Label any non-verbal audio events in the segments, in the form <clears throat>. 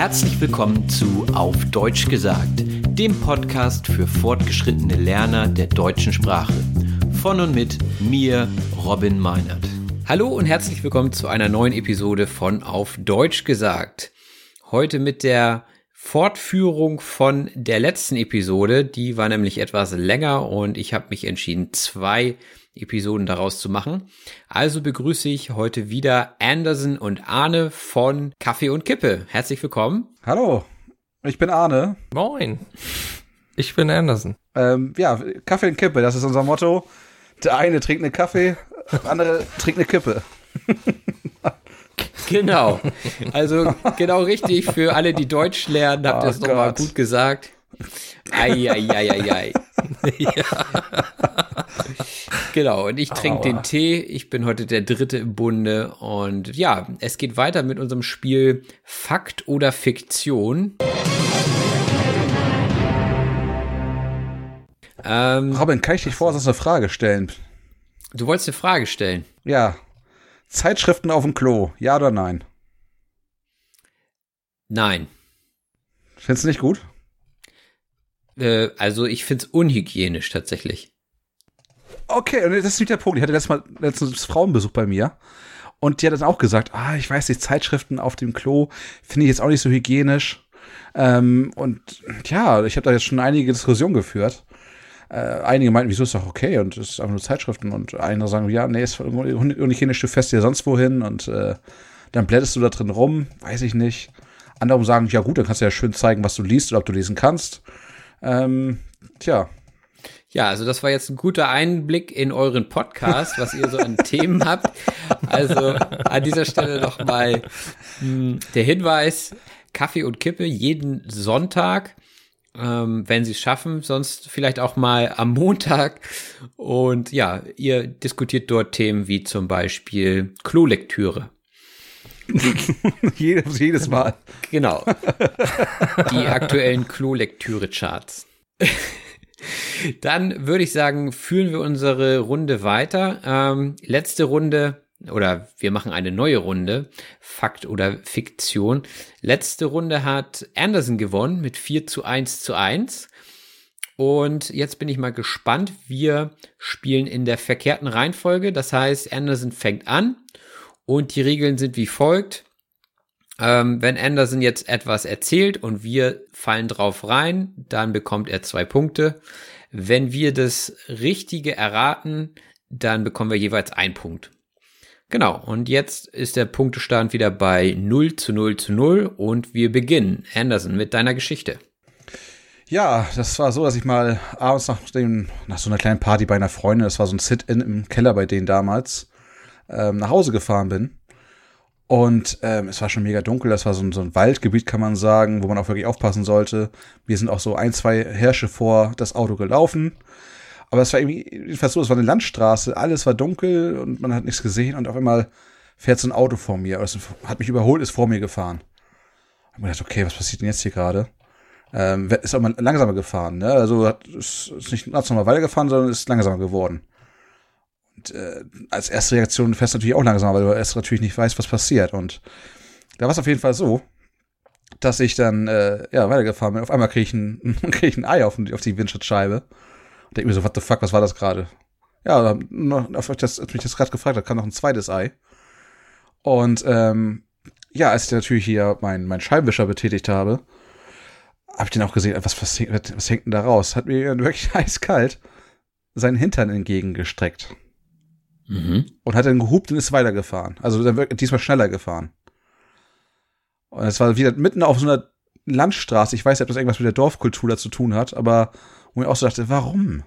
Herzlich willkommen zu Auf Deutsch gesagt, dem Podcast für fortgeschrittene Lerner der deutschen Sprache. Von und mit mir, Robin Meinert. Hallo und herzlich willkommen zu einer neuen Episode von Auf Deutsch gesagt. Heute mit der Fortführung von der letzten Episode. Die war nämlich etwas länger und ich habe mich entschieden, zwei Episoden daraus zu machen. Also begrüße ich heute wieder Anderson und Arne von Kaffee und Kippe. Herzlich willkommen. Hallo, ich bin Arne. Moin, ich bin Anderson. Ähm, ja, Kaffee und Kippe, das ist unser Motto. Der eine trinkt eine Kaffee, der andere trinkt eine Kippe. <laughs> Genau. Also genau richtig für alle, die Deutsch lernen, habt ihr Oh es nochmal gut gesagt. Eieieiei. <laughs> ja. Genau, und ich trinke den Tee. Ich bin heute der Dritte im Bunde. Und ja, es geht weiter mit unserem Spiel Fakt oder Fiktion. Ähm, Robin, kann ich dich vor, sonst eine Frage stellen? du wolltest eine Frage stellen. Ja. Zeitschriften auf dem Klo, ja oder nein? Nein. Findest du nicht gut? Äh, also ich finde es unhygienisch tatsächlich. Okay, und das ist nicht der Punkt. Ich hatte letztes Mal letztens Frauenbesuch bei mir und die hat dann auch gesagt, ah, ich weiß nicht, Zeitschriften auf dem Klo finde ich jetzt auch nicht so hygienisch. Ähm, und ja, ich habe da jetzt schon einige Diskussionen geführt. Äh, einige meinten, wieso ist doch okay und es ist einfach nur Zeitschriften und andere sagen, ja, nee, ist unhygienisch, du fährst dir sonst wohin und äh, dann blättest du da drin rum, weiß ich nicht. Andere sagen, ja gut, dann kannst du ja schön zeigen, was du liest oder ob du lesen kannst. Ähm, tja, Ja, also das war jetzt ein guter Einblick in euren Podcast, was ihr so an <laughs> Themen habt. Also an dieser Stelle nochmal der Hinweis, Kaffee und Kippe jeden Sonntag, ähm, wenn sie es schaffen, sonst vielleicht auch mal am Montag. Und ja, ihr diskutiert dort Themen wie zum Beispiel Klolektüre. <laughs> jedes, jedes Mal. Genau. <laughs> Die aktuellen Klolektüre-Charts. <laughs> Dann würde ich sagen, führen wir unsere Runde weiter. Ähm, letzte Runde, oder wir machen eine neue Runde, Fakt oder Fiktion. Letzte Runde hat Anderson gewonnen mit 4 zu 1 zu 1. Und jetzt bin ich mal gespannt. Wir spielen in der verkehrten Reihenfolge. Das heißt, Anderson fängt an und die Regeln sind wie folgt. Ähm, wenn Anderson jetzt etwas erzählt und wir fallen drauf rein, dann bekommt er zwei Punkte. Wenn wir das Richtige erraten, dann bekommen wir jeweils einen Punkt. Genau, und jetzt ist der Punktestand wieder bei 0 zu 0 zu 0 und wir beginnen. Anderson, mit deiner Geschichte. Ja, das war so, dass ich mal abends nach, dem, nach so einer kleinen Party bei einer Freundin, das war so ein Sit-In im Keller bei denen damals, ähm, nach Hause gefahren bin. Und ähm, es war schon mega dunkel, das war so ein, so ein Waldgebiet, kann man sagen, wo man auch wirklich aufpassen sollte. Wir sind auch so ein, zwei Hirsche vor das Auto gelaufen. Aber es war irgendwie, jedenfalls so, es war eine Landstraße, alles war dunkel und man hat nichts gesehen und auf einmal fährt so ein Auto vor mir, also hat mich überholt, ist vor mir gefahren. Hab mir gedacht, okay, was passiert denn jetzt hier gerade? Ähm, ist auch mal langsamer gefahren, ne? Also hat, ist, ist nicht ganz normal weitergefahren, sondern ist langsamer geworden. Äh, als erste Reaktion fährst du natürlich auch langsamer, weil du erst natürlich nicht weißt, was passiert. Und da war es auf jeden Fall so, dass ich dann äh, ja weitergefahren bin. Auf einmal kriege ich, ein, <laughs> krieg ich ein Ei auf, auf die Windschutzscheibe. Und denke mir so, what the fuck, was war das gerade? Ja, auf das, als mich das gerade gefragt hat, kam noch ein zweites Ei. Und ähm, ja, als ich natürlich hier meinen mein Scheibenwischer betätigt habe, habe ich den auch gesehen, was, was, was hängt denn da raus? Hat mir wirklich <laughs> eiskalt seinen Hintern entgegengestreckt. Mhm. Und hat dann gehupt und ist weitergefahren. Also dann wirklich diesmal schneller gefahren. Und es war wieder mitten auf so einer Landstraße. Ich weiß nicht, ob das irgendwas mit der Dorfkultur da zu tun hat, aber wo ich auch so dachte, warum?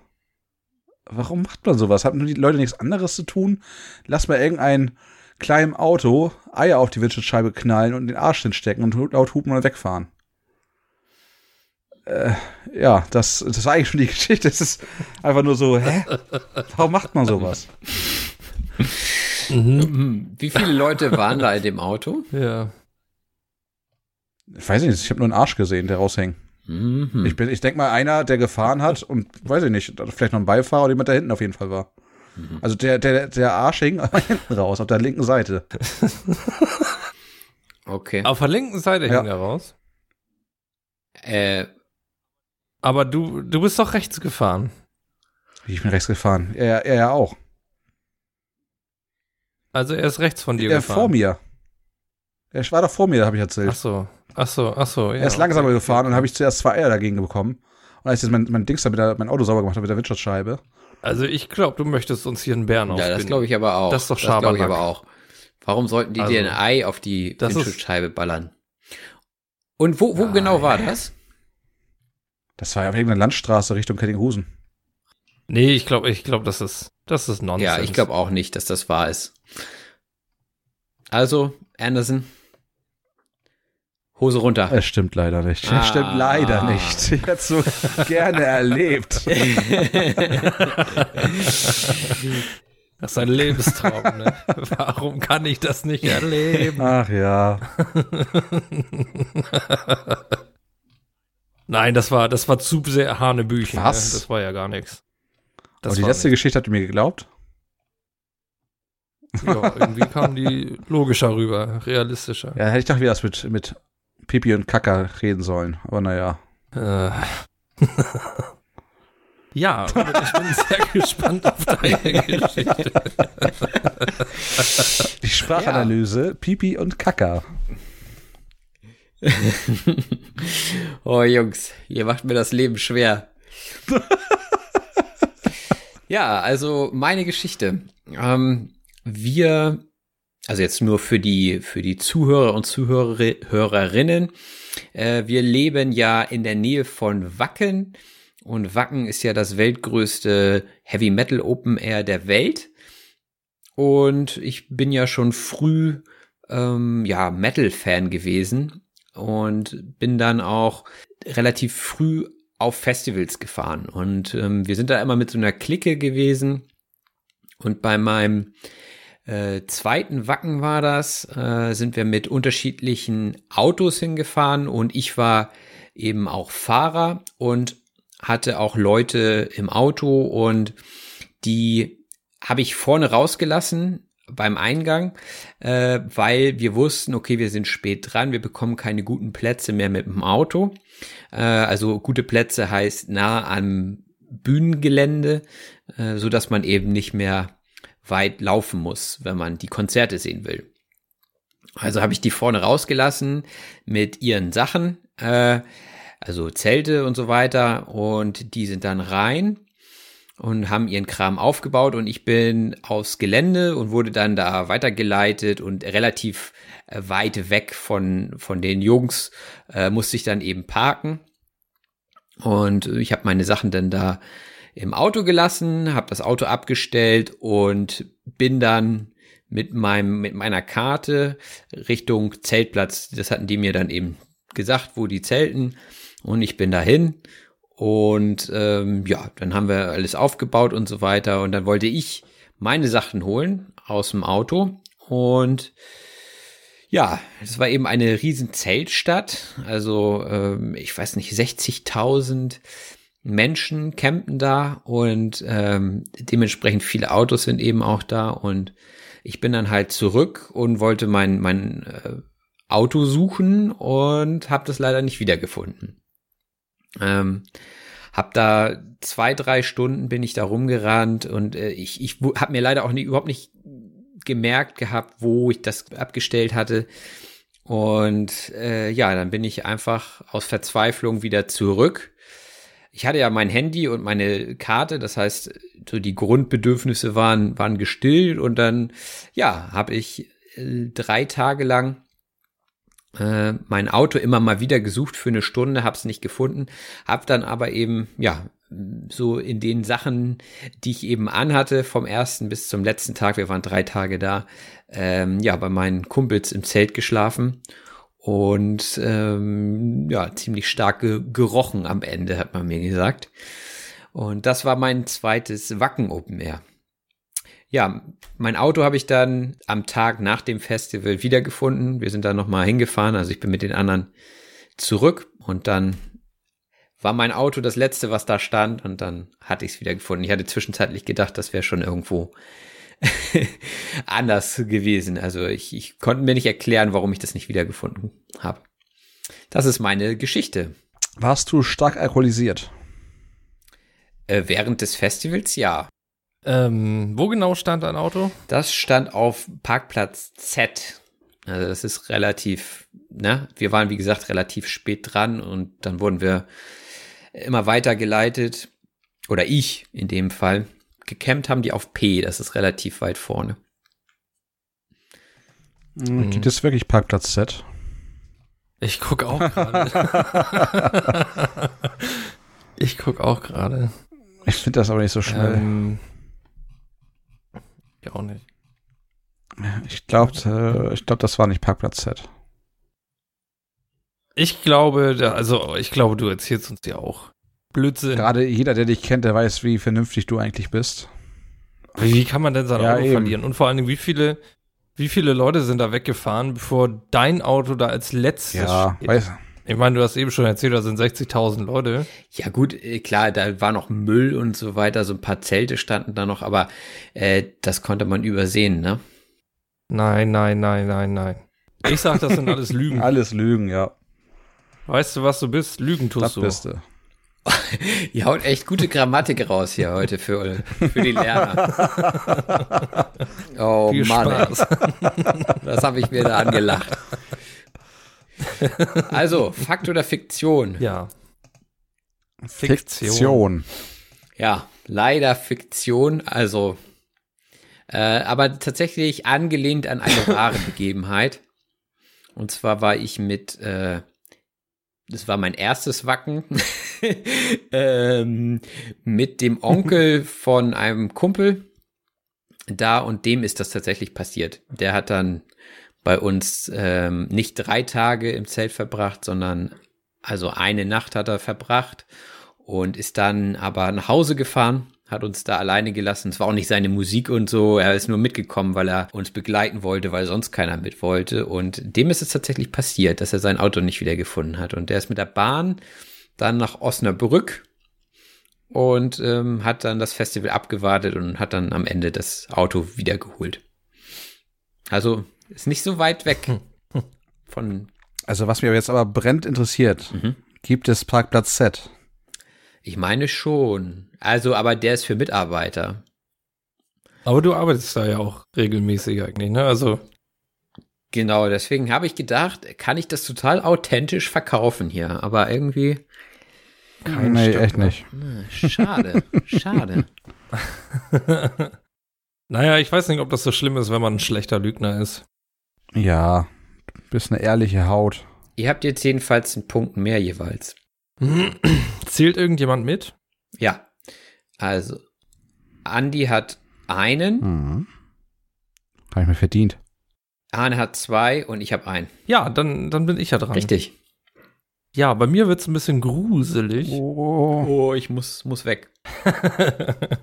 Warum macht man sowas? Haben die Leute nichts anderes zu tun? Lass mal irgendein kleinem Auto Eier auf die Windschutzscheibe knallen und den Arsch hinstecken und laut hupen und wegfahren. Äh, ja, das, das war eigentlich schon die <laughs> Geschichte. Es ist einfach nur so, hä? Warum macht man sowas? Mhm. Wie viele Leute waren da in dem Auto? Ja. Ich weiß nicht, ich habe nur einen Arsch gesehen, der raushängt. Mhm. Ich, ich denke mal, einer, der gefahren hat und weiß ich nicht, vielleicht noch ein Beifahrer oder jemand, der hinten auf jeden Fall war. Mhm. Also der, der, der Arsch hing <laughs> hinten raus, auf der linken Seite. okay. Auf der linken Seite ja. hing er raus? Äh. Aber du, du bist doch rechts gefahren. Ich bin rechts gefahren. Er, er ja auch. Also er ist rechts von dir er gefahren? vor mir. Er war doch vor mir, habe ich erzählt. Ach so. Ach so, ach so, ja. Er ist langsamer okay. gefahren und habe ich zuerst zwei Eier dagegen bekommen. Und als ich jetzt mein, mein Dings da mit der, mein Auto sauber gemacht habe mit der Windschutzscheibe. Also ich glaube, du möchtest uns hier einen Bären aufspinnen. Ja, das glaube ich aber auch. Das ist doch Schabernack. Das glaube ich aber auch. Warum sollten die also, dir ein Ei auf die Windschutzscheibe ballern? Und wo, wo ah, genau war das? Das war ja auf irgendeiner Landstraße Richtung Kettinghusen. Nee, ich glaube, ich glaube, das ist, das ist Nonsens. Ja, ich glaube auch nicht, dass das wahr ist. Also, Anderson, Hose runter. Es stimmt leider nicht. Ah. Es stimmt leider nicht. Ich hätte es so gerne erlebt. <laughs> Das ist ein Lebenstraum, ne? Warum kann ich das nicht erleben? Ach ja. <laughs> Nein, das war, das war zu sehr Hanebüchen. Ne? Was? Ne? Das war ja gar nichts. Das Aber die letzte nicht. Geschichte ihr mir geglaubt? Ja, irgendwie kam die logischer rüber, realistischer. Ja, hätte ich doch wieder was mit, mit Pipi und Kaka reden sollen. Aber naja. Äh. <laughs> ja, ich bin sehr <laughs> gespannt auf deine Geschichte. Die Sprachanalyse, ja. Pipi und Kaka. <laughs> oh Jungs, ihr macht mir das Leben schwer. Ja, also meine Geschichte. Ähm, wir also jetzt nur für die, für die Zuhörer und Zuhörerinnen. Äh, wir leben ja in der Nähe von Wacken und Wacken ist ja das weltgrößte Heavy Metal Open Air der Welt. Und ich bin ja schon früh ähm, ja Metal-Fan gewesen und bin dann auch relativ früh auf Festivals gefahren. Und ähm, wir sind da immer mit so einer Clique gewesen. Und bei meinem äh, zweiten Wacken war das, äh, sind wir mit unterschiedlichen Autos hingefahren und ich war eben auch Fahrer und hatte auch Leute im Auto und die habe ich vorne rausgelassen beim Eingang, äh, weil wir wussten, okay, wir sind spät dran, wir bekommen keine guten Plätze mehr mit dem Auto. Äh, also gute Plätze heißt nah am Bühnengelände, äh, so dass man eben nicht mehr weit laufen muss, wenn man die Konzerte sehen will. Also habe ich die vorne rausgelassen mit ihren Sachen, äh, also Zelte und so weiter, und die sind dann rein und haben ihren Kram aufgebaut und ich bin aufs Gelände und wurde dann da weitergeleitet und relativ äh, weit weg von, von den Jungs äh, musste ich dann eben parken. Und ich habe meine Sachen dann da im Auto gelassen, habe das Auto abgestellt und bin dann mit meinem mit meiner Karte Richtung Zeltplatz. Das hatten die mir dann eben gesagt, wo die zelten und ich bin dahin und ähm, ja, dann haben wir alles aufgebaut und so weiter und dann wollte ich meine Sachen holen aus dem Auto Und ja, es war eben eine riesen Zeltstadt. Also ähm, ich weiß nicht, 60.000 Menschen campen da und ähm, dementsprechend viele Autos sind eben auch da. Und ich bin dann halt zurück und wollte mein, mein äh, Auto suchen und habe das leider nicht wiedergefunden. Ähm, hab da zwei, drei Stunden bin ich da rumgerannt und äh, ich, ich habe mir leider auch nie, überhaupt nicht gemerkt gehabt, wo ich das abgestellt hatte. Und äh, ja, dann bin ich einfach aus Verzweiflung wieder zurück. Ich hatte ja mein Handy und meine Karte, das heißt, so die Grundbedürfnisse waren, waren gestillt und dann, ja, habe ich äh, drei Tage lang äh, mein Auto immer mal wieder gesucht für eine Stunde, habe es nicht gefunden, habe dann aber eben ja so in den Sachen, die ich eben anhatte, vom ersten bis zum letzten Tag, wir waren drei Tage da, ähm, ja bei meinen Kumpels im Zelt geschlafen und ähm, ja ziemlich stark ge gerochen am Ende, hat man mir gesagt. Und das war mein zweites Wacken Open Air ja, mein Auto habe ich dann am Tag nach dem Festival wiedergefunden. Wir sind da nochmal hingefahren, also ich bin mit den anderen zurück und dann war mein Auto das letzte, was da stand und dann hatte ich es wieder gefunden. Ich hatte zwischenzeitlich gedacht, das wäre schon irgendwo <laughs> anders gewesen. Also ich, ich konnte mir nicht erklären, warum ich das nicht wiedergefunden habe. Das ist meine Geschichte. Warst du stark alkoholisiert? Äh, während des Festivals, ja. Ähm, wo genau stand dein Auto? Das stand auf Parkplatz Z. Also das ist relativ, ne? Wir waren, wie gesagt, relativ spät dran und dann wurden wir immer weiter geleitet. Oder ich in dem Fall. Gecampt haben die auf P, das ist relativ weit vorne. Mhm. Gibt es wirklich Parkplatz Z? Ich guck auch <laughs> gerade. ich guck auch gerade. Ich finde das aber nicht so schnell. Ähm, ich auch nicht. Ich glaube, äh, ich glaube, das war nicht Parkplatz Z. Ich glaube, also ich glaube, du erzählst uns ja auch Blödsinn. Gerade jeder, der dich kennt, der weiß, wie vernünftig du eigentlich bist. Wie kann man denn sein Ja, Auto eben. verlieren? Und vor allen Dingen, wie viele, wie viele Leute sind da weggefahren, bevor dein Auto da als letztes Ja, steht? weiß. Ich meine, du hast eben schon erzählt, da sind 60.000 Leute. Ja gut, äh, klar, da war noch Müll und so weiter, so ein paar Zelte standen da noch, aber äh, das konnte man übersehen, ne? Nein, nein, nein, nein, nein. Ich sag, das sind alles Lügen. <laughs> Alles Lügen, ja. Weißt du, was du bist? Lügen tust Das du. bist du. <laughs> Ihr haut echt gute Grammatik raus hier heute für, für die Lerner. <laughs> Oh Viel Mann. Spaß. das habe ich mir da angelacht. Also, Fakt oder Fiktion? Ja. Fiktion. Ja, leider Fiktion, also äh, aber tatsächlich angelehnt an eine <laughs> wahre Begebenheit. Und zwar war ich mit, äh, das war mein erstes Wacken, <laughs> ähm, mit dem Onkel von einem Kumpel da und dem ist das tatsächlich passiert. Der hat dann bei uns ähm, nicht drei Tage im Zelt verbracht, sondern also eine Nacht hat er verbracht und ist dann aber nach Hause gefahren, hat uns da alleine gelassen. Es war auch nicht seine Musik und so. Er ist nur mitgekommen, weil er uns begleiten wollte, weil sonst keiner mit wollte. Und dem ist es tatsächlich passiert, dass er sein Auto nicht wiedergefunden hat. Und der ist mit der Bahn dann nach Osnabrück und ähm, hat dann das Festival abgewartet und hat dann am Ende das Auto wiedergeholt. Also ist nicht so weit weg <laughs> von. Also was mich jetzt aber brennt interessiert, Mhm. gibt es Parkplatz Z? Ich meine schon. Also, aber der ist für Mitarbeiter. Aber du arbeitest da ja auch regelmäßig eigentlich, ne? Also, Genau, deswegen habe ich gedacht, kann ich das total authentisch verkaufen hier. Aber irgendwie, Kein nee, Stück, echt ne? nicht. äh, schade, <laughs> schade. naja, ich weiß nicht, ob das so schlimm ist, wenn man ein schlechter Lügner ist. Ja, du bist eine ehrliche Haut. Ihr habt jetzt jedenfalls einen Punkt mehr jeweils. <clears throat> Zählt irgendjemand mit? Ja, also, Andi hat einen, Mhm. Habe ich mir verdient. Arne hat zwei und ich habe einen. Ja, dann, dann bin ich ja dran. Richtig. Ja, bei mir wird's ein bisschen gruselig. Oh. Oh, ich muss, muss weg. <laughs>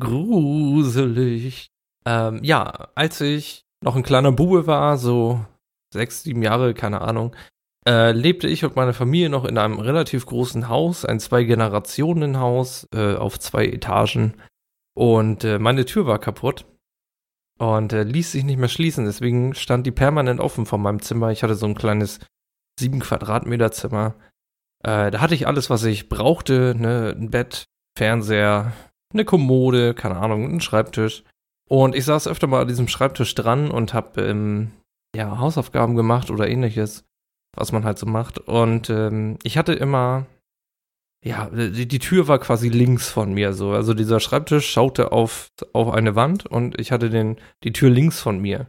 gruselig. Ähm, ja, als ich noch ein kleiner Bube war, so sechs, sieben Jahre, keine Ahnung, äh, lebte ich und meine Familie noch in einem relativ großen Haus, ein Zwei-Generationen-Haus äh, auf zwei Etagen. Und äh, meine Tür war kaputt und äh, ließ sich nicht mehr schließen. Deswegen stand die permanent offen vor meinem Zimmer. Ich hatte so ein kleines sieben Quadratmeter Zimmer. Äh, da hatte ich alles, was ich brauchte. Ne? Ein Bett, Fernseher, eine Kommode, keine Ahnung, ein Schreibtisch. Und ich saß öfter mal an diesem Schreibtisch dran und habe ähm, ja, Hausaufgaben gemacht oder ähnliches, was man halt so macht. Und ähm, ich hatte immer, ja, die, die Tür war quasi links von mir so. Also dieser Schreibtisch schaute auf, auf eine Wand und ich hatte den, die Tür links von mir.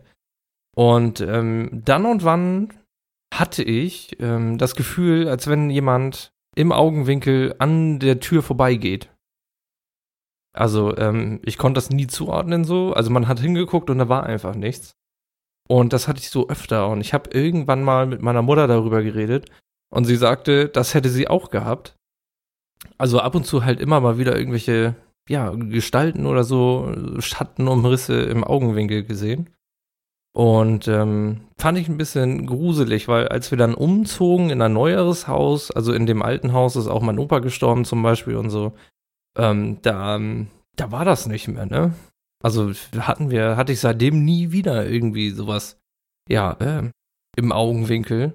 Und ähm, dann und wann hatte ich ähm, das Gefühl, als wenn jemand im Augenwinkel an der Tür vorbeigeht. Also ähm, ich konnte das nie zuordnen so. Also man hat hingeguckt und da war einfach nichts. Und das hatte ich so öfter. Und ich habe irgendwann mal mit meiner Mutter darüber geredet. Und sie sagte, das hätte sie auch gehabt. Also ab und zu halt immer mal wieder irgendwelche, ja, Gestalten oder so, Schattenumrisse im Augenwinkel gesehen. Und ähm, fand ich ein bisschen gruselig, weil als wir dann umzogen in ein neueres Haus, also in dem alten Haus ist auch mein Opa gestorben zum Beispiel und so, ähm, da, da war das nicht mehr, ne? Also hatten wir, hatte ich seitdem nie wieder irgendwie sowas, ja, äh, im Augenwinkel.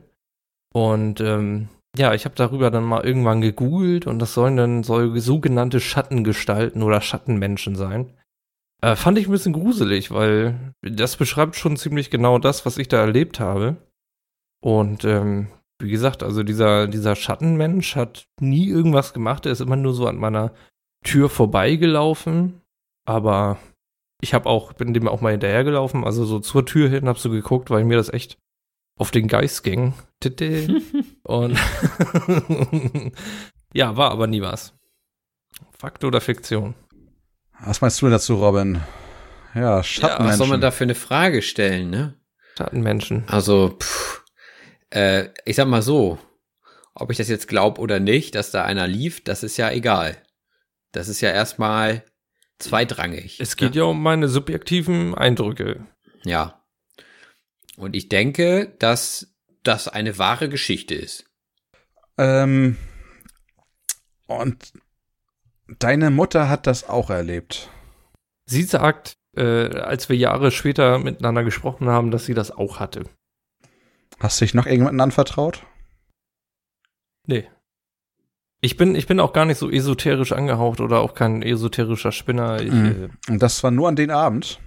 Und ähm, ja, ich habe darüber dann mal irgendwann gegoogelt und das sollen dann soll sogenannte Schattengestalten oder Schattenmenschen sein. Äh, fand ich ein bisschen gruselig, weil das beschreibt schon ziemlich genau das, was ich da erlebt habe. Und ähm, wie gesagt, also dieser, dieser Schattenmensch hat nie irgendwas gemacht, er ist immer nur so an meiner Tür vorbeigelaufen. Aber ich habe auch, bin dem auch mal hinterhergelaufen, also so zur Tür hin, hab so geguckt, weil mir das echt auf den Geist ging. <laughs> Und <laughs> ja, war aber nie was. Fakt oder Fiktion? Was meinst du denn dazu, Robin? Ja, Schattenmenschen. Ja, was soll man da für eine Frage stellen, ne? Schattenmenschen. Also, pff, äh, ich sag mal so, ob ich das jetzt glaube oder nicht, dass da einer lief, das ist ja egal. Das ist ja erstmal zweitrangig. Es geht ja, ja um meine subjektiven Eindrücke. Ja. Und ich denke, dass das eine wahre Geschichte ist. Ähm, und Deine Mutter hat das auch erlebt. Sie sagt, äh, als wir Jahre später miteinander gesprochen haben, dass sie das auch hatte. Hast du dich noch irgendjemandem anvertraut? Nee. Ich bin, ich bin auch gar nicht so esoterisch angehaucht oder auch kein esoterischer Spinner. Ich, mhm. Und das war nur an den Abend?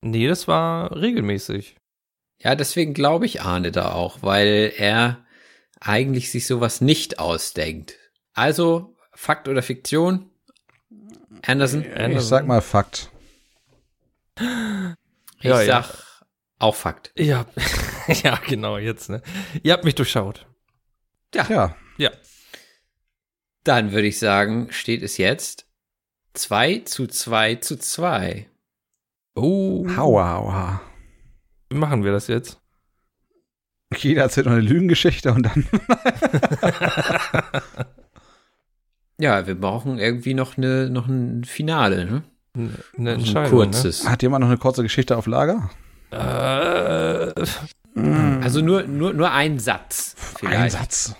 Nee, das war regelmäßig. Ja, deswegen glaube ich Arne da auch, weil er eigentlich sich sowas nicht ausdenkt. Also Fakt oder Fiktion? Anderson? Ich sag mal Fakt. Ich ja, sag ja. auch Fakt. Ja, <laughs> ja, genau, jetzt, ne? Ihr habt mich durchschaut. Ja. Ja. Ja. Dann würde ich sagen, steht es jetzt 2 zu 2 zu 2. Oh. Hauer, hauer. Wie machen wir das jetzt? Jeder erzählt noch eine Lügengeschichte und dann. <laughs> Ja, wir brauchen irgendwie noch eine noch ein Finale, ne? Eine Entscheidung. Ein kurzes. Ne? Hat jemand noch eine kurze Geschichte auf Lager? Äh, also nur, nur, nur ein Satz. Vielleicht. Ein Satz.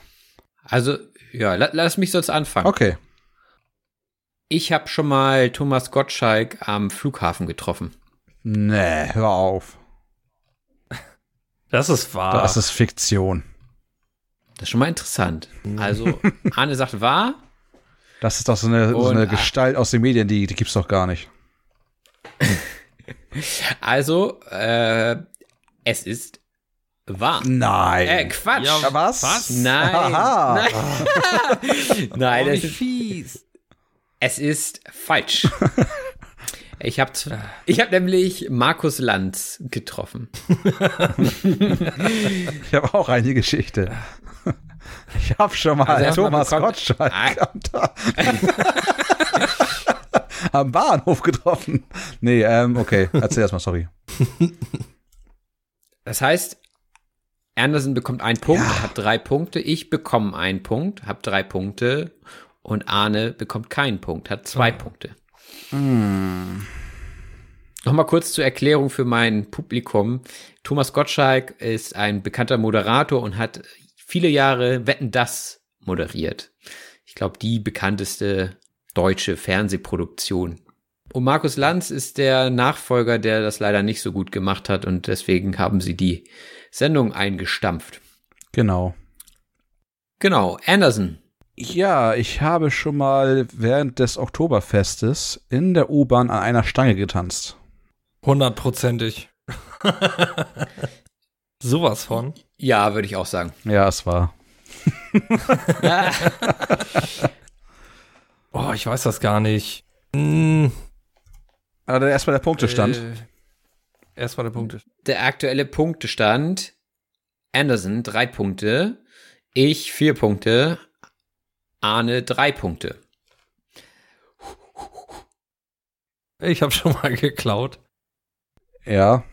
Also, ja, la, lass mich sonst anfangen. Okay. Ich habe schon mal Thomas Gottschalk am Flughafen getroffen. Nee, hör auf. Das ist wahr. Das ist Fiktion. Das ist schon mal interessant. Also, <laughs> Arne sagt wahr, das ist doch so eine, so eine Gestalt aus den Medien, die, die gibt's doch gar nicht. <laughs> Also, äh, es ist wahr. Nein. Äh, Quatsch. Ja, was? Was? Nein. Aha. <laughs> Nein, Nein oh, es ist fies. Es ist falsch. <laughs> Ich habe ich hab nämlich Markus Lanz getroffen. <laughs> ich habe auch eine Geschichte. Ich habe schon mal also Thomas Gottschalk am Bahnhof getroffen. Nee, ähm, okay, erzähl erstmal, sorry. Das heißt, Anderson bekommt einen Punkt, ja. hat drei Punkte. Ich bekomme einen Punkt, habe drei Punkte. Und Arne bekommt keinen Punkt, hat zwei oh. Punkte. Hm. Nochmal kurz zur Erklärung für mein Publikum. Thomas Gottschalk ist ein bekannter Moderator und hat viele Jahre Wetten das moderiert. Ich glaube, die bekannteste deutsche Fernsehproduktion. Und Markus Lanz ist der Nachfolger, der das leider nicht so gut gemacht hat und deswegen haben sie die Sendung eingestampft. Genau. Genau, Anderson. Ja, ich habe schon mal während des Oktoberfestes in der U-Bahn an einer Stange getanzt. Hundertprozentig. <laughs> Sowas von. Ja, würde ich auch sagen. Ja, es war. <laughs> Oh, ich weiß das gar nicht. Hm, Aber erstmal der Punktestand. Äh, erstmal der Punkt. Der aktuelle Punktestand. Anderson drei Punkte. Ich vier Punkte. Arne drei Punkte. Ich habe schon mal geklaut. Ja.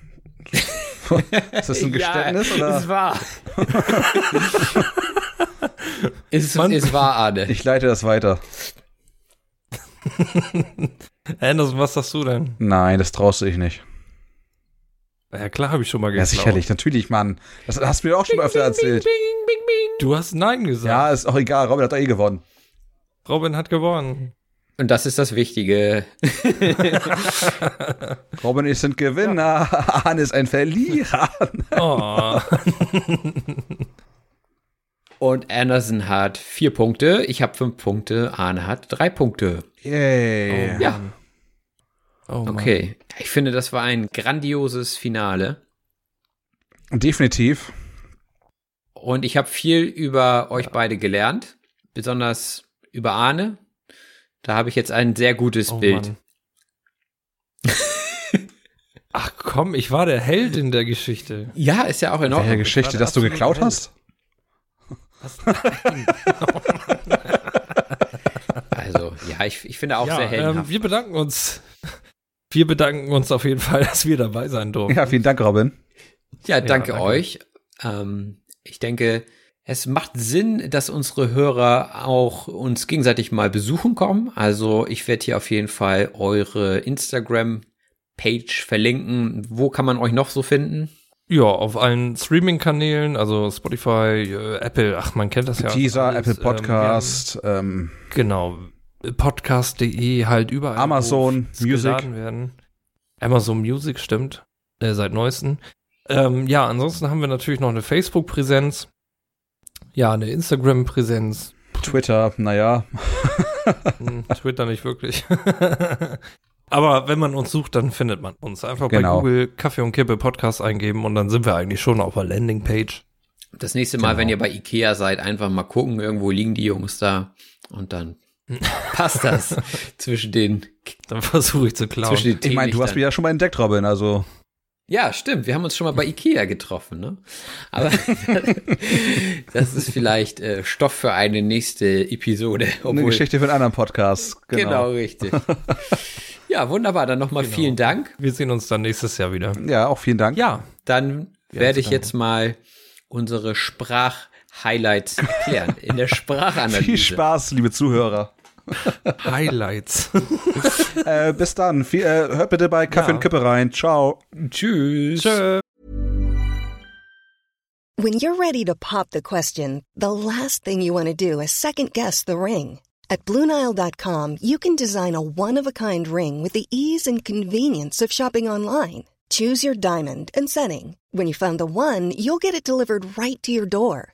<laughs> Ist das ein Geständnis ja, oder? <laughs> Es war. es, Mann. es war Arne. Ich leite das weiter. <laughs> Anderson, was sagst du denn? Nein, das traust du dich nicht. Ja, klar habe ich schon mal Ja, geklaut. sicherlich, natürlich, Mann. Das hast du mir auch schon mal öfter erzählt. Du hast Nein gesagt. Ja, ist auch egal. Robin hat doch eh gewonnen. Robin hat gewonnen. Und das ist das Wichtige. <laughs> Robin ist ein Gewinner. Arne ist ein Verlierer. <laughs> Oh. <laughs> Und Anderson hat vier Punkte. Ich habe fünf Punkte. Arne hat drei Punkte. Yay. Ja. Oh. Okay. Ich finde, das war ein grandioses Finale. Definitiv. Und ich habe viel über euch beide gelernt. Besonders über Arne. Da habe ich jetzt ein sehr gutes Oh, Bild. Ach komm, ich war der Held in der Geschichte. Ja, ist ja auch in Ordnung. Geschichte, gerade dass du geklaut Held. hast? <laughs> Also, ja, ich, ich finde auch ja, sehr ähm, heldenhaft. wir bedanken uns. Wir bedanken uns auf jeden Fall, <laughs> dass wir dabei sein durften. Ja, vielen Dank, Robin. ja, danke danke. euch. Ähm, ich denke, es macht Sinn, dass unsere Hörer auch uns gegenseitig mal besuchen kommen. Also ich werde hier auf jeden Fall eure Instagram-Page verlinken. Wo kann man euch noch so finden? Ja, auf allen Streaming-Kanälen, also Spotify, äh, Apple, ach, man kennt das ja. Teaser, alles, Apple Podcast, ähm, Ähm, genau. Podcast.de halt überall. Amazon Music. Werden. Amazon Music, stimmt. Äh, seit neuesten. Ähm, ja, ansonsten haben wir natürlich noch eine Facebook-Präsenz. Ja, eine Instagram-Präsenz. Twitter, naja. Hm, Twitter nicht wirklich. <laughs> Aber wenn man uns sucht, dann findet man uns. Einfach Genau. bei Google Kaffee und Kippe Podcast eingeben und dann sind wir eigentlich schon auf der Landingpage. Das nächste Mal, Genau. wenn ihr bei Ikea seid, einfach mal gucken. Irgendwo liegen die Jungs da. Und dann <laughs> passt das zwischen den, Dann versuche ich zu klauen. zwischen den Ich meine, du hast mich ja schon mal entdeckt, Robin, also. Ja, stimmt. Wir haben uns schon mal bei Ikea getroffen, ne? Aber <laughs> das ist vielleicht äh, Stoff für eine nächste Episode. Eine Geschichte für einen anderen Podcast. Genau, Genau. richtig. ja, wunderbar. Dann nochmal Genau. vielen Dank. Wir sehen uns dann nächstes Jahr wieder. Ja, auch vielen Dank. Ja, Dann Ja, werde ich danke. jetzt mal unsere Sprach-Highlights erklären. In der <laughs> Sprachanalyse. Viel Spaß, liebe Zuhörer. <laughs> Highlights. äh, bis dann. Viel, äh, hört bitte bei Kaffee Ja. und Kippe rein. Ciao. Tschüss. Tschö. When you're ready to pop the question, the last thing you want to do is second guess the ring. At Bluenile.com, you can design a one of a kind ring with the ease and convenience of shopping online. Choose your diamond and setting. When you find the one, you'll get it delivered right to your door.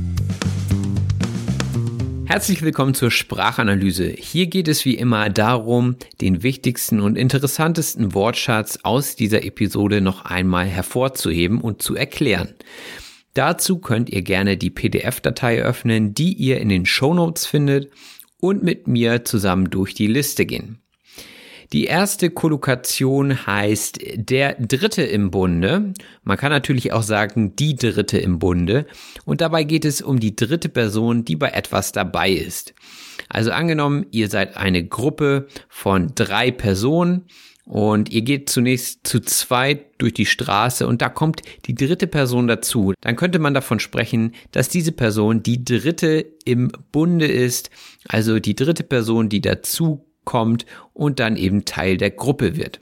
Herzlich willkommen zur Sprachanalyse. Hier geht es wie immer darum, den wichtigsten und interessantesten Wortschatz aus dieser Episode noch einmal hervorzuheben und zu erklären. Dazu könnt ihr gerne die PDF-Datei öffnen, die ihr in den Show Notes findet und mit mir zusammen durch die Liste gehen. Die erste Kollokation heißt der Dritte im Bunde. Man kann natürlich auch sagen die Dritte im Bunde. Und dabei geht es um die dritte Person, die bei etwas dabei ist. Also angenommen, ihr seid eine Gruppe von drei Personen und ihr geht zunächst zu zweit durch die Straße und da kommt die dritte Person dazu. Dann könnte man davon sprechen, dass diese Person die dritte im Bunde ist, also die dritte Person, die dazu kommt und dann eben Teil der Gruppe wird.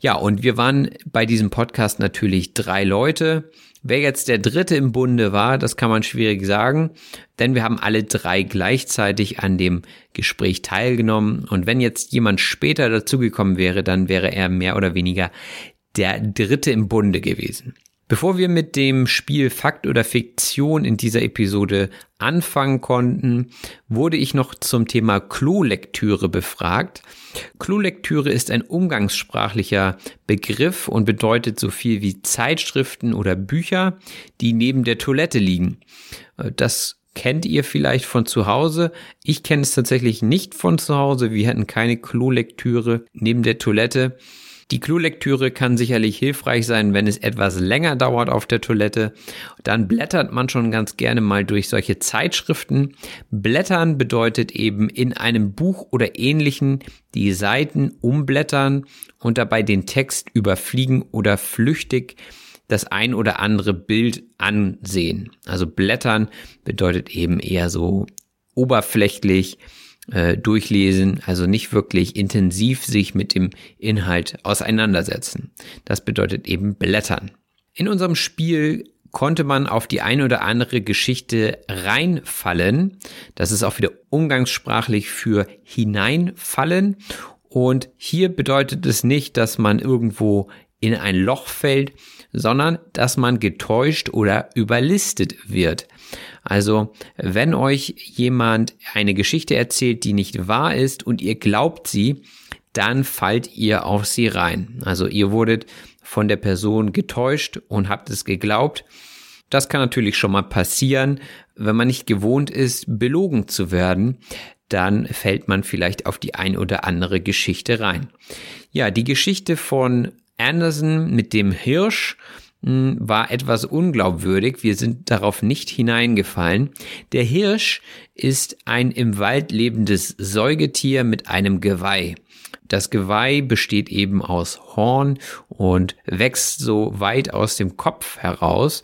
Ja, und wir waren bei diesem Podcast natürlich drei Leute. Wer jetzt der dritte im Bunde war, das kann man schwierig sagen, denn wir haben alle drei gleichzeitig an dem Gespräch teilgenommen. Und wenn jetzt jemand später dazugekommen wäre, dann wäre er mehr oder weniger der dritte im Bunde gewesen. Bevor wir mit dem Spiel Fakt oder Fiktion in dieser Episode anfangen konnten, wurde ich noch zum Thema Klolektüre befragt. Klolektüre ist ein umgangssprachlicher Begriff und bedeutet so viel wie Zeitschriften oder Bücher, die neben der Toilette liegen. Das kennt ihr vielleicht von zu Hause. Ich kenne es tatsächlich nicht von zu Hause. Wir hatten keine Klolektüre neben der Toilette. Die Klolektüre kann sicherlich hilfreich sein, wenn es etwas länger dauert auf der Toilette. Dann blättert man schon ganz gerne mal durch solche Zeitschriften. Blättern bedeutet eben in einem Buch oder ähnlichen die Seiten umblättern und dabei den Text überfliegen oder flüchtig das ein oder andere Bild ansehen. Also blättern bedeutet eben eher so oberflächlich äh, durchlesen, also nicht wirklich intensiv sich mit dem Inhalt auseinandersetzen. Das bedeutet eben blättern. In unserem Spiel konnte man auf die eine oder andere Geschichte reinfallen. Das ist auch wieder umgangssprachlich für hineinfallen. Und hier bedeutet es nicht, dass man irgendwo in ein Loch fällt, sondern dass man getäuscht oder überlistet wird. Also, wenn euch jemand eine Geschichte erzählt, die nicht wahr ist und ihr glaubt sie, dann fallt ihr auf sie rein. Also ihr wurdet von der Person getäuscht und habt es geglaubt. Das kann natürlich schon mal passieren, wenn man nicht gewohnt ist, belogen zu werden, dann fällt man vielleicht auf die ein oder andere Geschichte rein. Ja, die Geschichte von Anderson mit dem Hirsch hm, war etwas unglaubwürdig. Wir sind darauf nicht hineingefallen. Der Hirsch ist ein im Wald lebendes Säugetier mit einem Geweih. Das Geweih besteht eben aus Horn und wächst so weit aus dem Kopf heraus.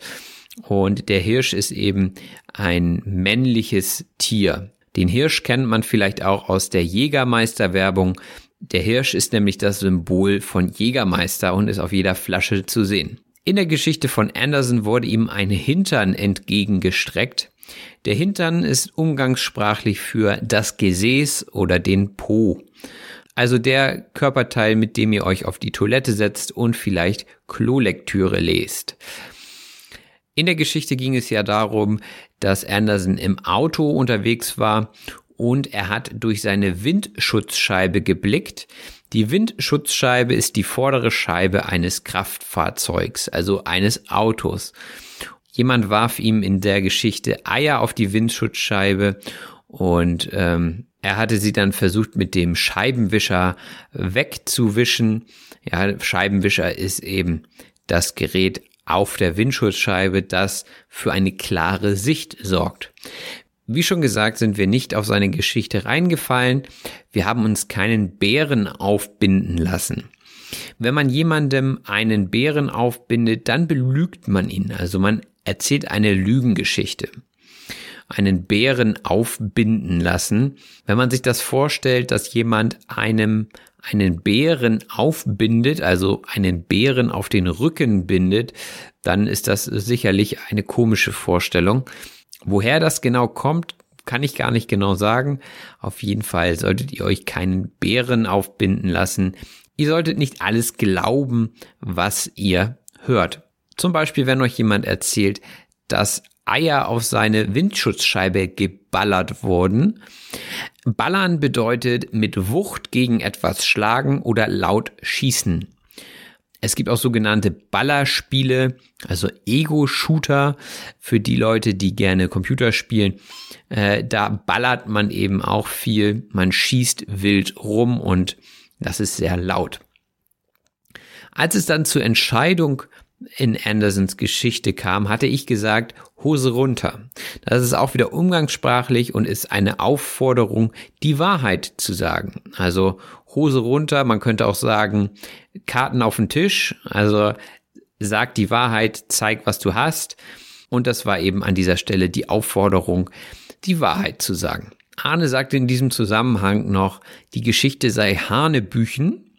Und der Hirsch ist eben ein männliches Tier. Den Hirsch kennt man vielleicht auch aus der Jägermeister-Werbung. Der Hirsch ist nämlich das Symbol von Jägermeister und ist auf jeder Flasche zu sehen. In der Geschichte von Anderson wurde ihm ein Hintern entgegengestreckt. Der Hintern ist umgangssprachlich für das Gesäß oder den Po. Also der Körperteil, mit dem ihr euch auf die Toilette setzt und vielleicht Klolektüre lest. In der Geschichte ging es ja darum, dass Anderson im Auto unterwegs war und er hat durch seine Windschutzscheibe geblickt. Die Windschutzscheibe ist die vordere Scheibe eines Kraftfahrzeugs, also eines Autos. Jemand warf ihm in der Geschichte Eier auf die Windschutzscheibe und ähm, er hatte sie dann versucht mit dem Scheibenwischer wegzuwischen. Ja, Scheibenwischer ist eben das Gerät auf der Windschutzscheibe, das für eine klare Sicht sorgt. Wie schon gesagt, sind wir nicht auf seine Geschichte reingefallen. Wir haben uns keinen Bären aufbinden lassen. Wenn man jemandem einen Bären aufbindet, dann belügt man ihn. Also man erzählt eine Lügengeschichte. Einen Bären aufbinden lassen. Wenn man sich das vorstellt, dass jemand einem einen Bären aufbindet, also einen Bären auf den Rücken bindet, dann ist das sicherlich eine komische Vorstellung. Woher das genau kommt, kann ich gar nicht genau sagen. Auf jeden Fall solltet ihr euch keinen Bären aufbinden lassen. Ihr solltet nicht alles glauben, was ihr hört. Zum Beispiel, wenn euch jemand erzählt, dass Eier auf seine Windschutzscheibe geballert wurden. Ballern bedeutet mit Wucht gegen etwas schlagen oder laut schießen. Es gibt auch sogenannte Ballerspiele, also Ego-Shooter für die Leute, die gerne Computer spielen. Äh, da ballert man eben auch viel, man schießt wild rum und das ist sehr laut. Als es dann zur Entscheidung in Andersons Geschichte kam, hatte ich gesagt, Hose runter. Das ist auch wieder umgangssprachlich und ist eine Aufforderung, die Wahrheit zu sagen. Also Hose runter, man könnte auch sagen, Karten auf den Tisch, also sag die Wahrheit, zeig, was du hast. Und das war eben an dieser Stelle die Aufforderung, die Wahrheit zu sagen. Arne sagte in diesem Zusammenhang noch, die Geschichte sei Hanebüchen,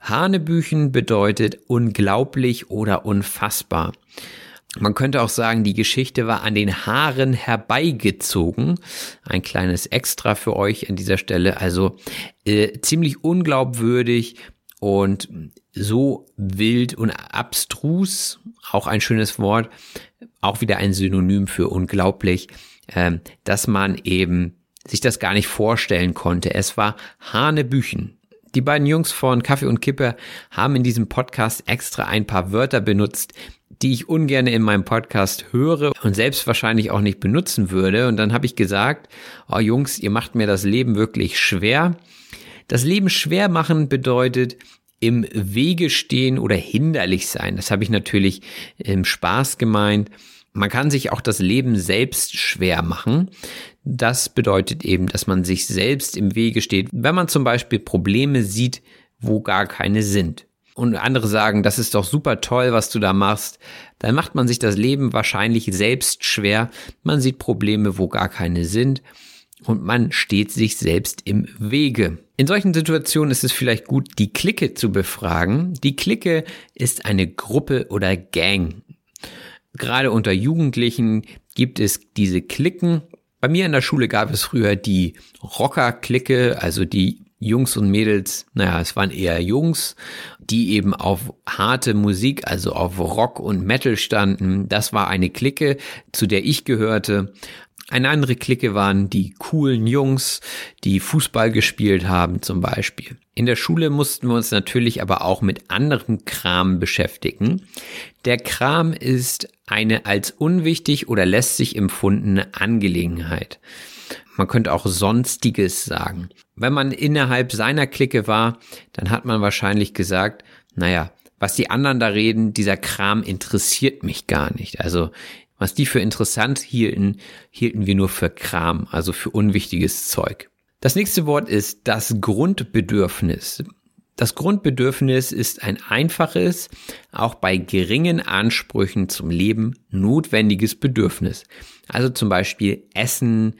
Hanebüchen bedeutet unglaublich oder unfassbar. Man könnte auch sagen, die Geschichte war an den Haaren herbeigezogen. Ein kleines Extra für euch an dieser Stelle. Also äh, ziemlich unglaubwürdig und so wild und abstrus, auch ein schönes Wort, auch wieder ein Synonym für unglaublich, äh, dass man eben sich das gar nicht vorstellen konnte. Es war Hanebüchen. Die beiden Jungs von Kaffee und Kippe haben in diesem Podcast extra ein paar Wörter benutzt, die ich ungern in meinem Podcast höre und selbst wahrscheinlich auch nicht benutzen würde. Und dann habe ich gesagt, oh Jungs, ihr macht mir das Leben wirklich schwer. Das Leben schwer machen bedeutet im Wege stehen oder hinderlich sein. Das habe ich natürlich im Spaß gemeint. Man kann sich auch das Leben selbst schwer machen. Das bedeutet eben, dass man sich selbst im Wege steht, wenn man zum Beispiel Probleme sieht, wo gar keine sind. Und andere sagen, das ist doch super toll, was du da machst. Dann macht man sich das Leben wahrscheinlich selbst schwer. Man sieht Probleme, wo gar keine sind. Und man steht sich selbst im Wege. In solchen Situationen ist es vielleicht gut, die Clique zu befragen. Die Clique ist eine Gruppe oder Gang. Gerade unter Jugendlichen gibt es diese Klicken, bei mir in der Schule gab es früher die Rocker-Clique, also die Jungs und Mädels, naja, es waren eher Jungs, die eben auf harte Musik, also auf Rock und Metal standen. Das war eine Clique, zu der ich gehörte. Eine andere Clique waren die coolen Jungs, die Fußball gespielt haben zum Beispiel. In der Schule mussten wir uns natürlich aber auch mit anderem Kram beschäftigen. Der Kram ist eine als unwichtig oder lästig empfundene Angelegenheit. Man könnte auch Sonstiges sagen. Wenn man innerhalb seiner Clique war, dann hat man wahrscheinlich gesagt, naja, was die anderen da reden, dieser Kram interessiert mich gar nicht. Also was die für interessant hielten, hielten wir nur für Kram, also für unwichtiges Zeug. Das nächste Wort ist das Grundbedürfnis. Das Grundbedürfnis ist ein einfaches, auch bei geringen Ansprüchen zum Leben notwendiges Bedürfnis. Also zum Beispiel Essen,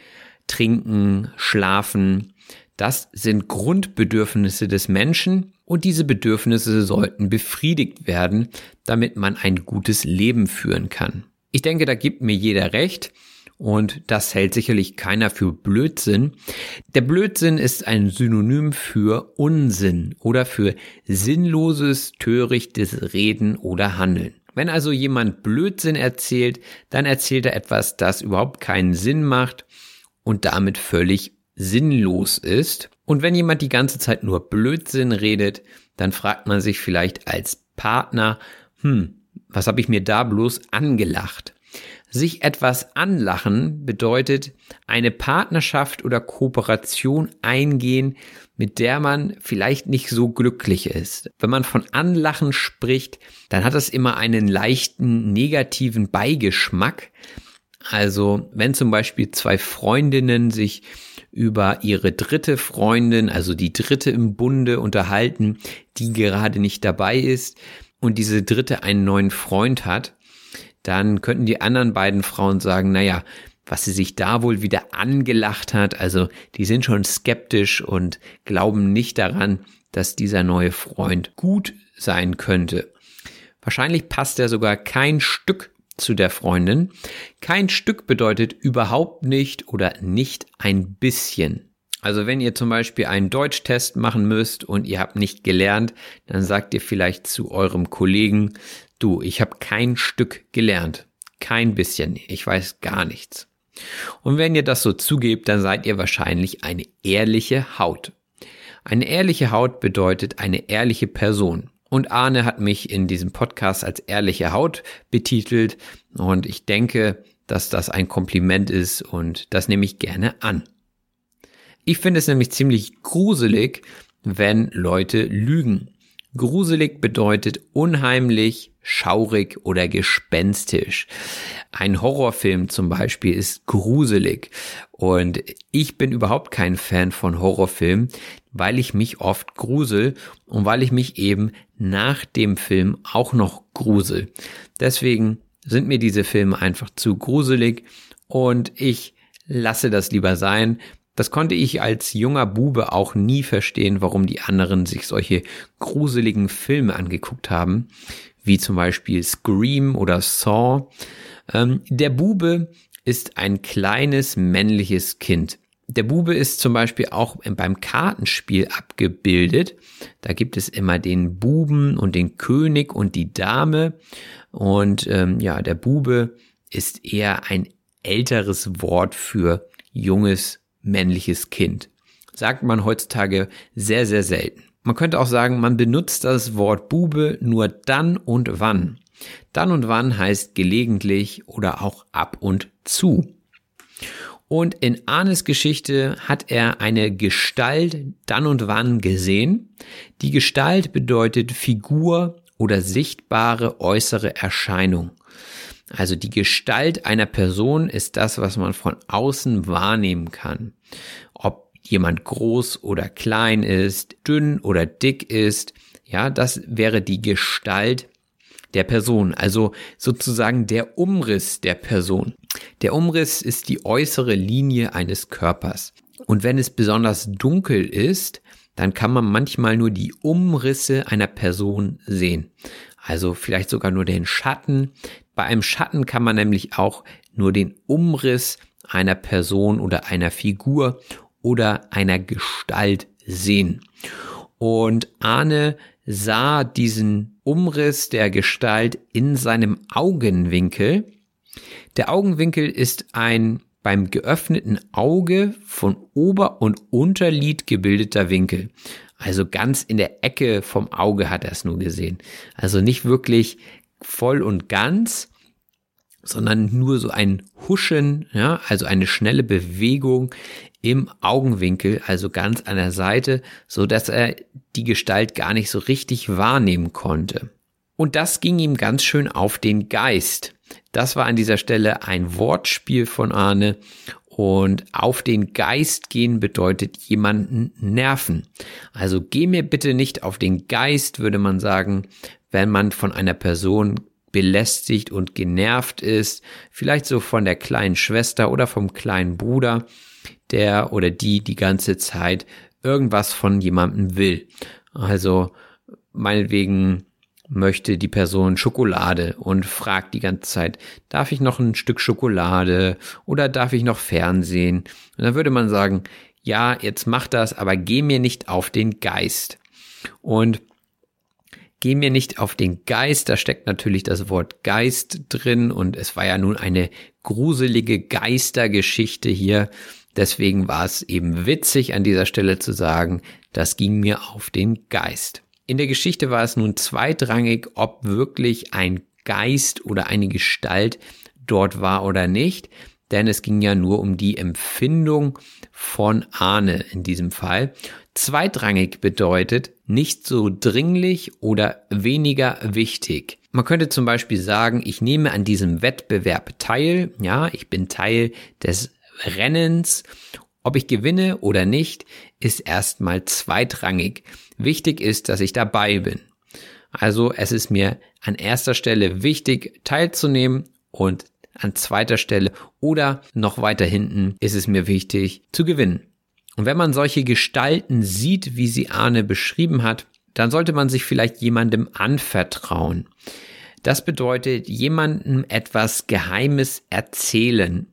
Trinken, Schlafen. Das sind Grundbedürfnisse des Menschen und diese Bedürfnisse sollten befriedigt werden, damit man ein gutes Leben führen kann. Ich denke, da gibt mir jeder recht. Und das hält sicherlich keiner für Blödsinn. Der Blödsinn ist ein Synonym für Unsinn oder für sinnloses, törichtes Reden oder Handeln. Wenn also jemand Blödsinn erzählt, dann erzählt er etwas, das überhaupt keinen Sinn macht und damit völlig sinnlos ist. Und wenn jemand die ganze Zeit nur Blödsinn redet, dann fragt man sich vielleicht als Partner, hm, was habe ich mir da bloß angelacht? Sich etwas anlachen bedeutet eine Partnerschaft oder Kooperation eingehen, mit der man vielleicht nicht so glücklich ist. Wenn man von Anlachen spricht, dann hat das immer einen leichten negativen Beigeschmack. Also wenn zum Beispiel zwei Freundinnen sich über ihre dritte Freundin, also die dritte im Bunde unterhalten, die gerade nicht dabei ist, und diese dritte einen neuen Freund hat, dann könnten die anderen beiden Frauen sagen, naja, was sie sich da wohl wieder angelacht hat, also die sind schon skeptisch und glauben nicht daran, dass dieser neue Freund gut sein könnte. Wahrscheinlich passt er sogar kein Stück zu der Freundin. Kein Stück bedeutet überhaupt nicht oder nicht ein bisschen. Also wenn ihr zum Beispiel einen Deutschtest machen müsst und ihr habt nicht gelernt, dann sagt ihr vielleicht zu eurem Kollegen, du, ich habe kein Stück gelernt. Kein bisschen. Ich weiß gar nichts. Und wenn ihr das so zugebt, dann seid ihr wahrscheinlich eine ehrliche Haut. Eine ehrliche Haut bedeutet eine ehrliche Person. Und Arne hat mich in diesem Podcast als ehrliche Haut betitelt und ich denke, dass das ein Kompliment ist und das nehme ich gerne an. Ich finde es nämlich ziemlich gruselig, wenn Leute lügen. Gruselig bedeutet unheimlich, schaurig oder gespenstisch. Ein Horrorfilm zum Beispiel ist gruselig. Und ich bin überhaupt kein Fan von Horrorfilmen, weil ich mich oft grusel und weil ich mich eben nach dem Film auch noch grusel. Deswegen sind mir diese Filme einfach zu gruselig und ich lasse das lieber sein. Das konnte ich als junger Bube auch nie verstehen, warum die anderen sich solche gruseligen Filme angeguckt haben, wie zum Beispiel Scream oder Saw. Ähm, der Bube ist ein kleines männliches Kind. Der Bube ist zum Beispiel auch beim Kartenspiel abgebildet. Da gibt es immer den Buben und den König und die Dame. Und ähm, ja, der Bube ist eher ein älteres Wort für junges männliches Kind. Sagt man heutzutage sehr, sehr selten. Man könnte auch sagen, man benutzt das Wort Bube nur dann und wann. Dann und wann heißt gelegentlich oder auch ab und zu. Und in Arnes Geschichte hat er eine Gestalt dann und wann gesehen. Die Gestalt bedeutet Figur oder sichtbare äußere Erscheinung. Also die Gestalt einer Person ist das, was man von außen wahrnehmen kann. Ob jemand groß oder klein ist, dünn oder dick ist, ja, das wäre die Gestalt der Person, also sozusagen der Umriss der Person. Der Umriss ist die äußere Linie eines Körpers. Und wenn es besonders dunkel ist, dann kann man manchmal nur die Umrisse einer Person sehen. Also vielleicht sogar nur den Schatten. Bei einem Schatten kann man nämlich auch nur den Umriss einer Person oder einer Figur oder einer Gestalt sehen. Und Arne sah diesen Umriss der Gestalt in seinem Augenwinkel. Der Augenwinkel ist ein beim geöffneten Auge von Ober- und Unterlid gebildeter Winkel. Also ganz in der Ecke vom Auge hat er es nur gesehen. Also nicht wirklich voll und ganz, sondern nur so ein Huschen, ja, also eine schnelle Bewegung im Augenwinkel, also ganz an der Seite, so dass er die Gestalt gar nicht so richtig wahrnehmen konnte. Und das ging ihm ganz schön auf den Geist. Das war an dieser Stelle ein Wortspiel von Arne. Und auf den Geist gehen bedeutet jemanden nerven. Also geh mir bitte nicht auf den Geist, würde man sagen, wenn man von einer Person belästigt und genervt ist, vielleicht so von der kleinen Schwester oder vom kleinen Bruder, der oder die die ganze Zeit irgendwas von jemandem will. Also meinetwegen möchte die Person Schokolade und fragt die ganze Zeit, darf ich noch ein Stück Schokolade oder darf ich noch Fernsehen? Und dann würde man sagen, ja, jetzt mach das, aber geh mir nicht auf den Geist. Und geh mir nicht auf den Geist, da steckt natürlich das Wort Geist drin und es war ja nun eine gruselige Geistergeschichte hier. Deswegen war es eben witzig an dieser Stelle zu sagen, das ging mir auf den Geist. In der Geschichte war es nun zweitrangig, ob wirklich ein Geist oder eine Gestalt dort war oder nicht, denn es ging ja nur um die Empfindung von Ahne in diesem Fall. Zweitrangig bedeutet nicht so dringlich oder weniger wichtig. Man könnte zum Beispiel sagen, ich nehme an diesem Wettbewerb teil, ja, ich bin Teil des Rennens ob ich gewinne oder nicht, ist erstmal zweitrangig. Wichtig ist, dass ich dabei bin. Also es ist mir an erster Stelle wichtig, teilzunehmen und an zweiter Stelle oder noch weiter hinten ist es mir wichtig zu gewinnen. Und wenn man solche Gestalten sieht, wie sie Arne beschrieben hat, dann sollte man sich vielleicht jemandem anvertrauen. Das bedeutet, jemandem etwas Geheimes erzählen.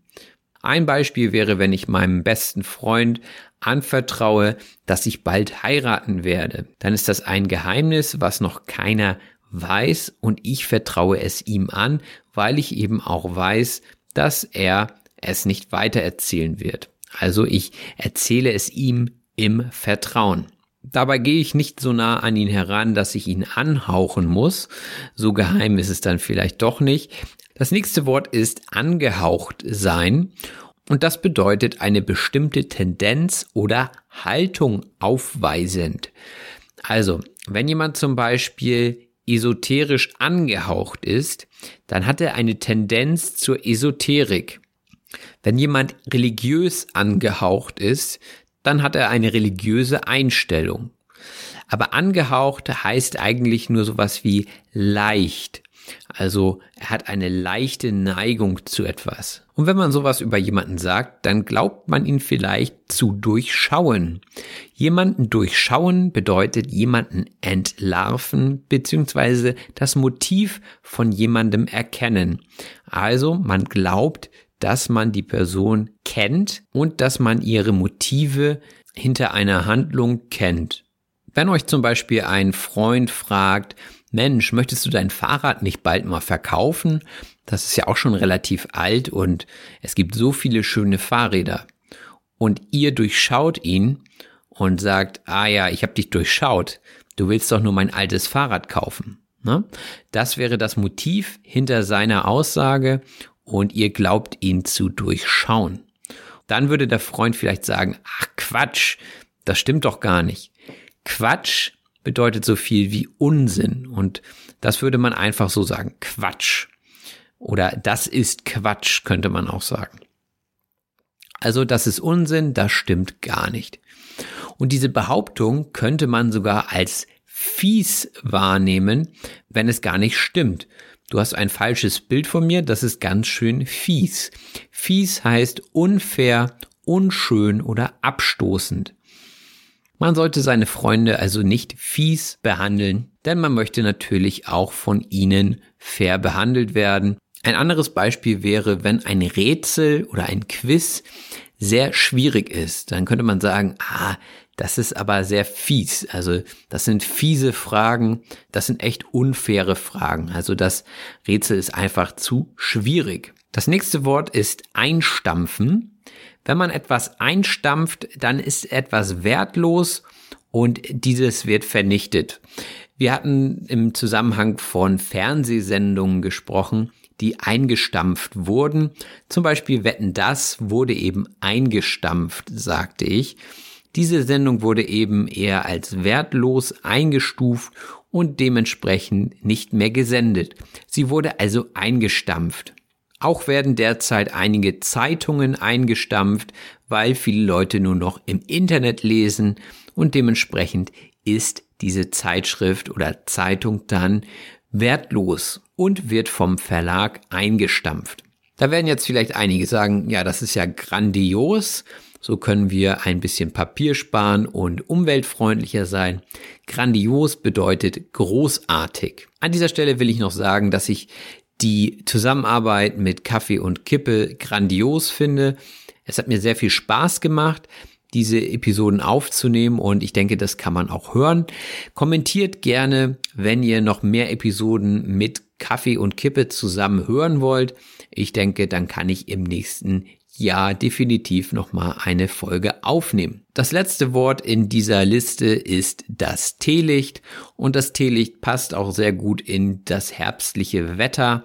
Ein Beispiel wäre, wenn ich meinem besten Freund anvertraue, dass ich bald heiraten werde. Dann ist das ein Geheimnis, was noch keiner weiß und ich vertraue es ihm an, weil ich eben auch weiß, dass er es nicht weitererzählen wird. Also ich erzähle es ihm im Vertrauen. Dabei gehe ich nicht so nah an ihn heran, dass ich ihn anhauchen muss. So geheim ist es dann vielleicht doch nicht. Das nächste Wort ist angehaucht sein. Und das bedeutet eine bestimmte Tendenz oder Haltung aufweisend. Also, wenn jemand zum Beispiel esoterisch angehaucht ist, dann hat er eine Tendenz zur Esoterik. Wenn jemand religiös angehaucht ist, dann hat er eine religiöse Einstellung. Aber angehaucht heißt eigentlich nur sowas wie leicht. Also er hat eine leichte Neigung zu etwas. Und wenn man sowas über jemanden sagt, dann glaubt man ihn vielleicht zu durchschauen. Jemanden durchschauen bedeutet jemanden entlarven bzw. das Motiv von jemandem erkennen. Also man glaubt, dass man die Person kennt und dass man ihre Motive hinter einer Handlung kennt. Wenn euch zum Beispiel ein Freund fragt, Mensch, möchtest du dein Fahrrad nicht bald mal verkaufen? Das ist ja auch schon relativ alt und es gibt so viele schöne Fahrräder. Und ihr durchschaut ihn und sagt, ah ja, ich habe dich durchschaut, du willst doch nur mein altes Fahrrad kaufen. Ne? Das wäre das Motiv hinter seiner Aussage und ihr glaubt ihn zu durchschauen. Dann würde der Freund vielleicht sagen, ach Quatsch, das stimmt doch gar nicht. Quatsch bedeutet so viel wie Unsinn und das würde man einfach so sagen, Quatsch. Oder das ist Quatsch, könnte man auch sagen. Also das ist Unsinn, das stimmt gar nicht. Und diese Behauptung könnte man sogar als fies wahrnehmen, wenn es gar nicht stimmt. Du hast ein falsches Bild von mir, das ist ganz schön fies. Fies heißt unfair, unschön oder abstoßend. Man sollte seine Freunde also nicht fies behandeln, denn man möchte natürlich auch von ihnen fair behandelt werden. Ein anderes Beispiel wäre, wenn ein Rätsel oder ein Quiz sehr schwierig ist, dann könnte man sagen, ah, das ist aber sehr fies. Also das sind fiese Fragen, das sind echt unfaire Fragen. Also das Rätsel ist einfach zu schwierig. Das nächste Wort ist einstampfen. Wenn man etwas einstampft, dann ist etwas wertlos und dieses wird vernichtet. Wir hatten im Zusammenhang von Fernsehsendungen gesprochen, die eingestampft wurden. Zum Beispiel Wetten das wurde eben eingestampft, sagte ich. Diese Sendung wurde eben eher als wertlos eingestuft und dementsprechend nicht mehr gesendet. Sie wurde also eingestampft. Auch werden derzeit einige Zeitungen eingestampft, weil viele Leute nur noch im Internet lesen und dementsprechend ist diese Zeitschrift oder Zeitung dann wertlos und wird vom Verlag eingestampft. Da werden jetzt vielleicht einige sagen, ja, das ist ja grandios, so können wir ein bisschen Papier sparen und umweltfreundlicher sein. Grandios bedeutet großartig. An dieser Stelle will ich noch sagen, dass ich die Zusammenarbeit mit Kaffee und Kippe grandios finde. Es hat mir sehr viel Spaß gemacht diese Episoden aufzunehmen und ich denke, das kann man auch hören. Kommentiert gerne, wenn ihr noch mehr Episoden mit Kaffee und Kippe zusammen hören wollt. Ich denke, dann kann ich im nächsten ja definitiv nochmal eine Folge aufnehmen. Das letzte Wort in dieser Liste ist das Teelicht und das Teelicht passt auch sehr gut in das herbstliche Wetter.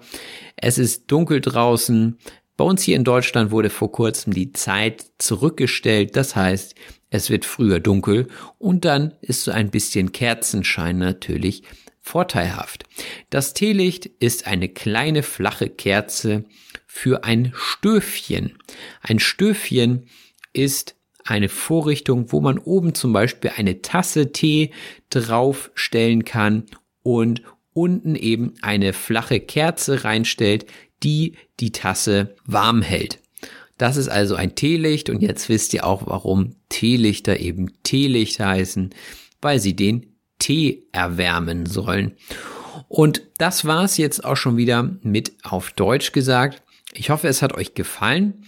Es ist dunkel draußen. Bei uns hier in Deutschland wurde vor kurzem die Zeit zurückgestellt. Das heißt, es wird früher dunkel und dann ist so ein bisschen Kerzenschein natürlich vorteilhaft. Das Teelicht ist eine kleine flache Kerze, für ein Stöfchen. Ein Stöfchen ist eine Vorrichtung, wo man oben zum Beispiel eine Tasse Tee draufstellen kann und unten eben eine flache Kerze reinstellt, die die Tasse warm hält. Das ist also ein Teelicht und jetzt wisst ihr auch, warum Teelichter eben Teelicht heißen, weil sie den Tee erwärmen sollen. Und das war's jetzt auch schon wieder mit auf Deutsch gesagt. Ich hoffe, es hat euch gefallen.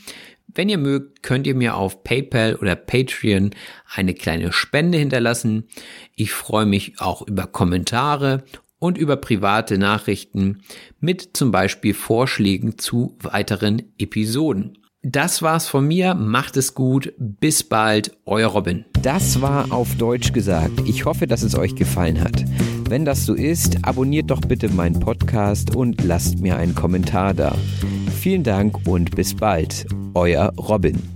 Wenn ihr mögt, könnt ihr mir auf PayPal oder Patreon eine kleine Spende hinterlassen. Ich freue mich auch über Kommentare und über private Nachrichten mit zum Beispiel Vorschlägen zu weiteren Episoden. Das war's von mir. Macht es gut. Bis bald. Euer Robin. Das war auf Deutsch gesagt. Ich hoffe, dass es euch gefallen hat. Wenn das so ist, abonniert doch bitte meinen Podcast und lasst mir einen Kommentar da. Vielen Dank und bis bald. Euer Robin.